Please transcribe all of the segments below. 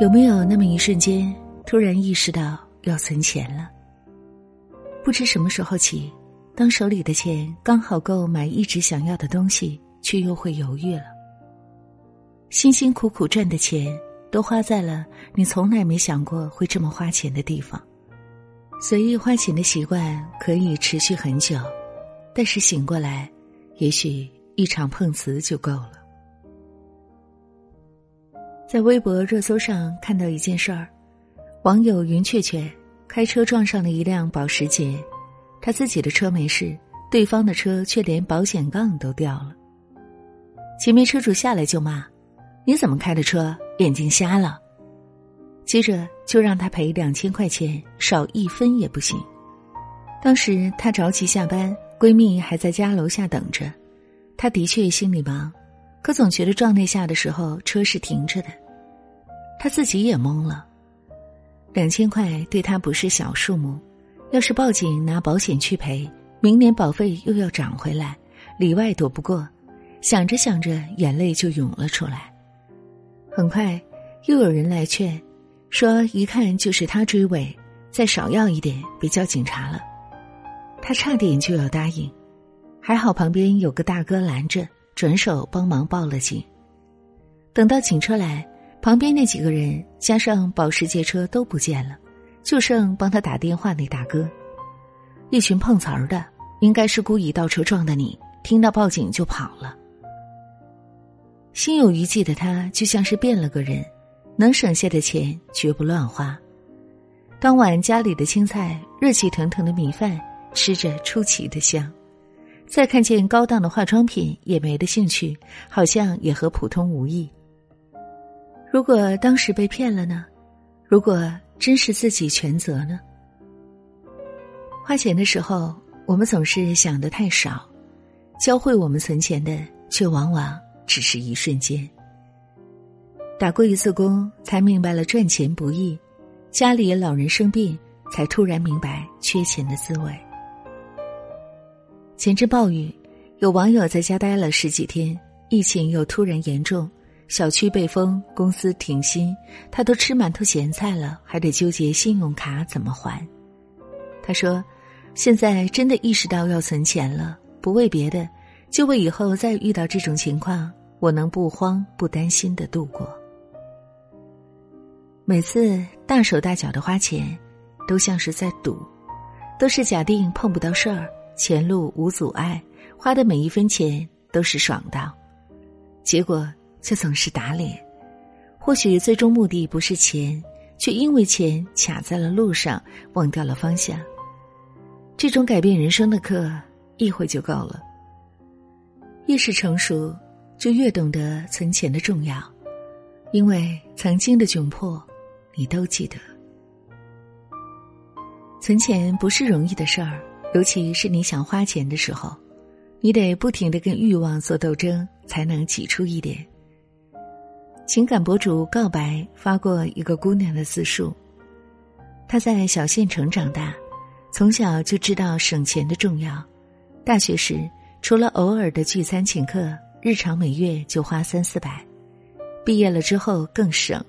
有没有那么一瞬间，突然意识到要存钱了？不知什么时候起，当手里的钱刚好够买一直想要的东西，却又会犹豫了。辛辛苦苦赚的钱，都花在了你从来没想过会这么花钱的地方。随意花钱的习惯可以持续很久，但是醒过来，也许一场碰瓷就够了。在微博热搜上看到一件事儿，网友云雀雀开车撞上了一辆保时捷，他自己的车没事，对方的车却连保险杠都掉了。前面车主下来就骂：“你怎么开的车？眼睛瞎了？”接着就让他赔两千块钱，少一分也不行。当时她着急下班，闺蜜还在家楼下等着，她的确心里忙。可总觉得撞那下的时候车是停着的，他自己也懵了。两千块对他不是小数目，要是报警拿保险去赔，明年保费又要涨回来，里外躲不过。想着想着，眼泪就涌了出来。很快，又有人来劝，说一看就是他追尾，再少要一点，别叫警察了。他差点就要答应，还好旁边有个大哥拦着。转手帮忙报了警。等到警车来，旁边那几个人加上保时捷车都不见了，就剩帮他打电话那大哥。一群碰瓷儿的，应该是故意倒车撞的你，听到报警就跑了。心有余悸的他，就像是变了个人，能省下的钱绝不乱花。当晚家里的青菜、热气腾腾的米饭，吃着出奇的香。再看见高档的化妆品，也没的兴趣，好像也和普通无异。如果当时被骗了呢？如果真是自己全责呢？花钱的时候，我们总是想的太少，教会我们存钱的，却往往只是一瞬间。打过一次工，才明白了赚钱不易；家里老人生病，才突然明白缺钱的滋味。前阵暴雨，有网友在家待了十几天，疫情又突然严重，小区被封，公司停薪，他都吃馒头咸菜了，还得纠结信用卡怎么还。他说：“现在真的意识到要存钱了，不为别的，就为以后再遇到这种情况，我能不慌不担心的度过。每次大手大脚的花钱，都像是在赌，都是假定碰不到事儿。”前路无阻碍，花的每一分钱都是爽到，结果却总是打脸。或许最终目的不是钱，却因为钱卡在了路上，忘掉了方向。这种改变人生的课，一回就够了。越是成熟，就越懂得存钱的重要，因为曾经的窘迫，你都记得。存钱不是容易的事儿。尤其是你想花钱的时候，你得不停的跟欲望做斗争，才能挤出一点。情感博主告白发过一个姑娘的自述，她在小县城长大，从小就知道省钱的重要。大学时，除了偶尔的聚餐请客，日常每月就花三四百。毕业了之后更省，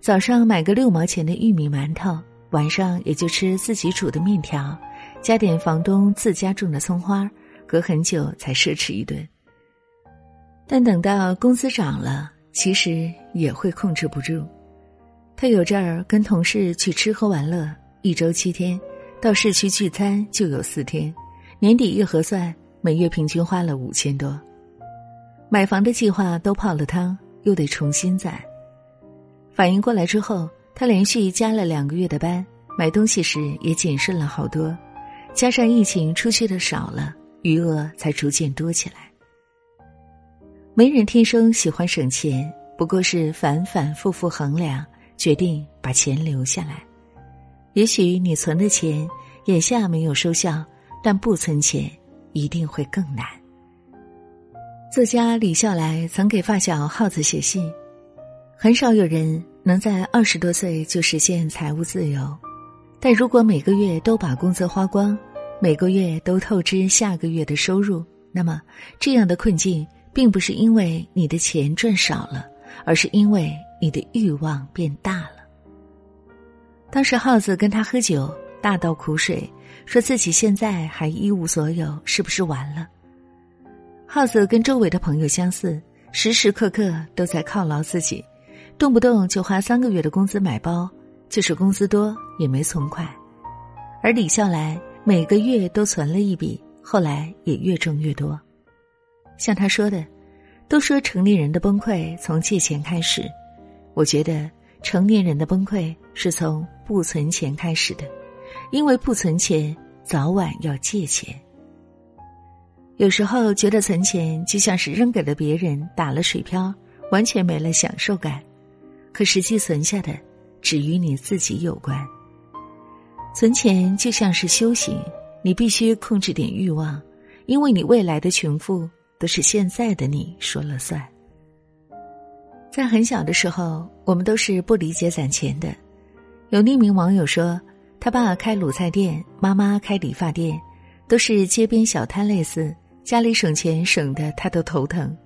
早上买个六毛钱的玉米馒头，晚上也就吃自己煮的面条。加点房东自家种的葱花，隔很久才奢侈一顿。但等到工资涨了，其实也会控制不住。他有阵儿跟同事去吃喝玩乐，一周七天，到市区聚餐就有四天，年底一核算，每月平均花了五千多。买房的计划都泡了汤，又得重新攒。反应过来之后，他连续加了两个月的班，买东西时也谨慎了好多。加上疫情出去的少了，余额才逐渐多起来。没人天生喜欢省钱，不过是反反复复衡量，决定把钱留下来。也许你存的钱眼下没有收效，但不存钱一定会更难。作家李笑来曾给发小耗子写信：很少有人能在二十多岁就实现财务自由。但如果每个月都把工资花光，每个月都透支下个月的收入，那么这样的困境并不是因为你的钱赚少了，而是因为你的欲望变大了。当时耗子跟他喝酒，大倒苦水，说自己现在还一无所有，是不是完了？耗子跟周围的朋友相似，时时刻刻都在犒劳自己，动不动就花三个月的工资买包，就是工资多也没存款。而李笑来每个月都存了一笔，后来也越挣越多。像他说的，都说成年人的崩溃从借钱开始，我觉得成年人的崩溃是从不存钱开始的，因为不存钱，早晚要借钱。有时候觉得存钱就像是扔给了别人打了水漂，完全没了享受感。可实际存下的，只与你自己有关。存钱就像是修行，你必须控制点欲望，因为你未来的穷富都是现在的你说了算。在很小的时候，我们都是不理解攒钱的。有匿名网友说，他爸开卤菜店，妈妈开理发店，都是街边小摊类似。家里省钱省的他都头疼，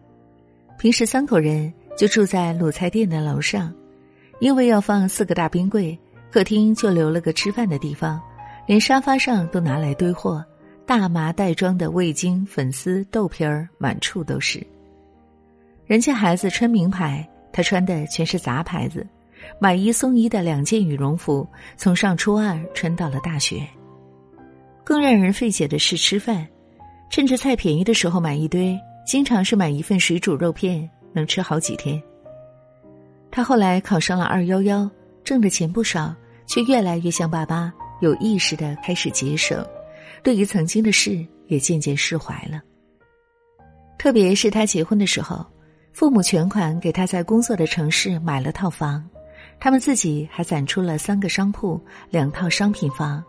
平时三口人就住在卤菜店的楼上，因为要放四个大冰柜，客厅就留了个吃饭的地方，连沙发上都拿来堆货，大麻袋装的味精、粉丝、豆皮儿满处都是。人家孩子穿名牌，他穿的全是杂牌子，买一送一的两件羽绒服，从上初二穿到了大学。更让人费解的是吃饭。趁着菜便宜的时候买一堆，经常是买一份水煮肉片，能吃好几天。他后来考上了二幺幺，挣的钱不少，却越来越像爸爸，有意识的开始节省，对于曾经的事也渐渐释怀了。特别是他结婚的时候，父母全款给他在工作的城市买了套房，他们自己还攒出了三个商铺、两套商品房。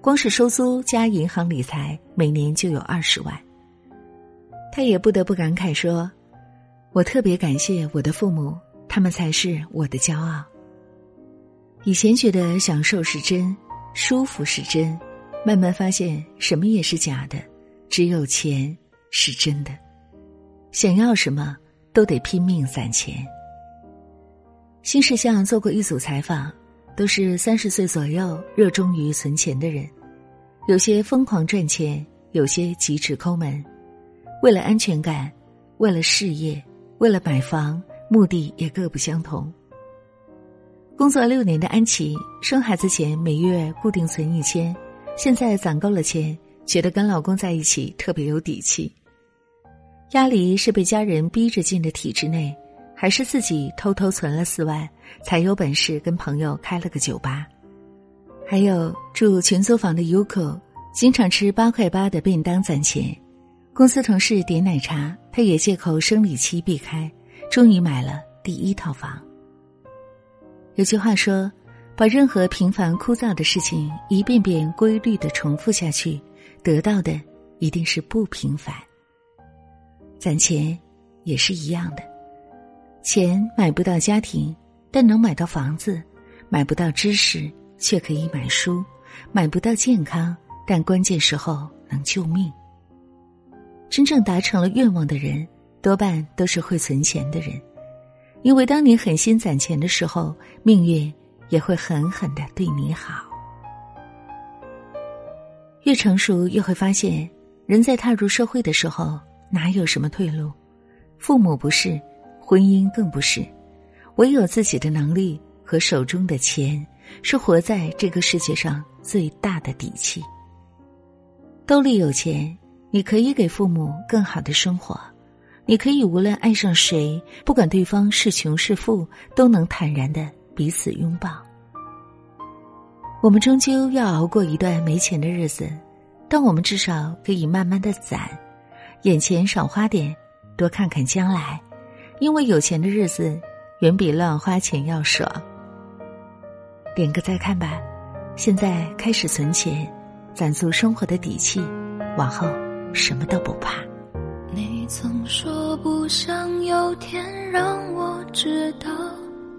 光是收租加银行理财，每年就有二十万。他也不得不感慨说：“我特别感谢我的父母，他们才是我的骄傲。”以前觉得享受是真，舒服是真，慢慢发现什么也是假的，只有钱是真的。想要什么都得拼命攒钱。新世相做过一组采访，都是三十岁左右热衷于存钱的人。有些疯狂赚钱，有些极致抠门，为了安全感，为了事业，为了买房，目的也各不相同。工作六年的安琪，生孩子前每月固定存一千，现在攒够了钱，觉得跟老公在一起特别有底气。鸭梨是被家人逼着进的体制内，还是自己偷偷存了四万，才有本事跟朋友开了个酒吧？还有住群租房的 Uko，经常吃八块八的便当攒钱。公司同事点奶茶，他也借口生理期避开，终于买了第一套房。有句话说：“把任何平凡枯燥的事情一遍遍规律的重复下去，得到的一定是不平凡。”攒钱也是一样的，钱买不到家庭，但能买到房子；买不到知识。却可以买书，买不到健康，但关键时候能救命。真正达成了愿望的人，多半都是会存钱的人，因为当你狠心攒钱的时候，命运也会狠狠的对你好。越成熟，越会发现，人在踏入社会的时候，哪有什么退路？父母不是，婚姻更不是，唯有自己的能力和手中的钱。是活在这个世界上最大的底气。兜里有钱，你可以给父母更好的生活，你可以无论爱上谁，不管对方是穷是富，都能坦然的彼此拥抱。我们终究要熬过一段没钱的日子，但我们至少可以慢慢的攒，眼前少花点，多看看将来，因为有钱的日子远比乱花钱要爽。点个再看吧，现在开始存钱，攒足生活的底气，往后什么都不怕。你曾说不想有天让我知道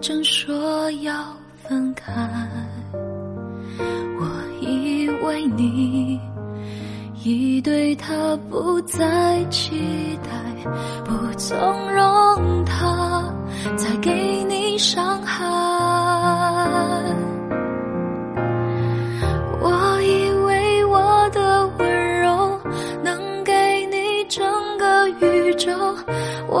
正说要分开，我以为你。已对他不再期待，不纵容他再给你伤害。我以为我的温柔能给你整个宇宙，我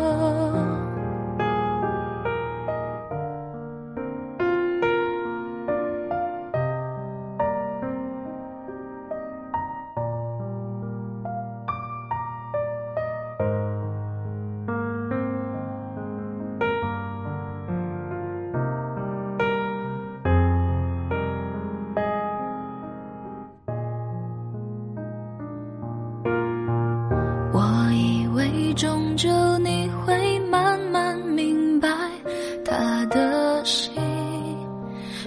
他的心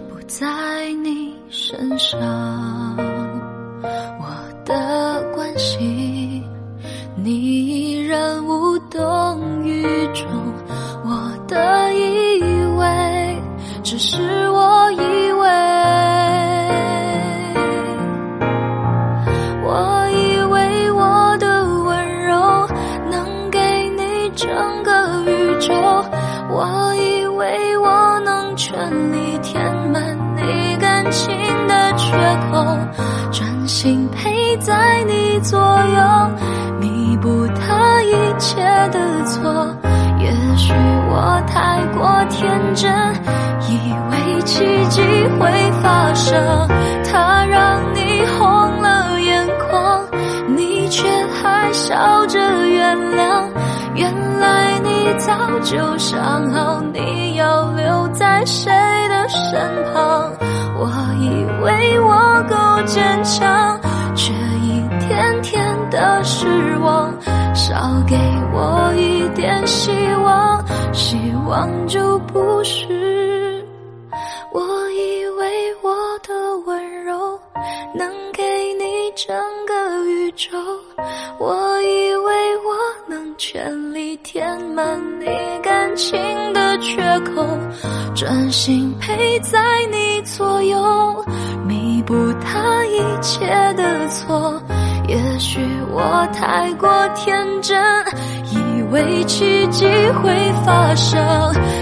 不在你身上，我的关心你依然无动于衷，我的以为只是我以为。我以为我的温柔能给你整个左右，弥补他一切的错。也许我太过天真，以为奇迹会发生，他让你红了眼眶，你却还笑着原谅。原来你早就想好你要留在谁的身旁，我以为我够坚强，却的失望，少给我一点希望，希望就不是。我以为我的温柔能给你整个宇宙，我以为我能全力。填满你感情的缺口，专心陪在你左右，弥补他一切的错。也许我太过天真以为奇迹会发生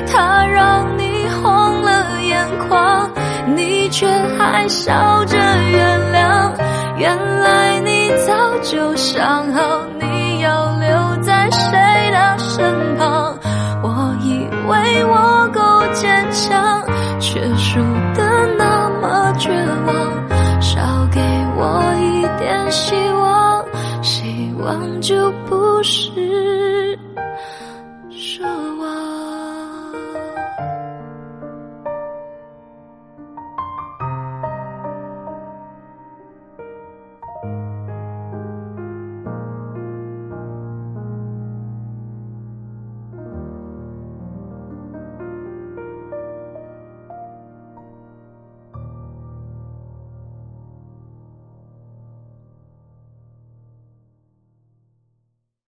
他让你红了眼眶你却还笑着原谅原来你早就想好你要留在谁的身旁。我以为我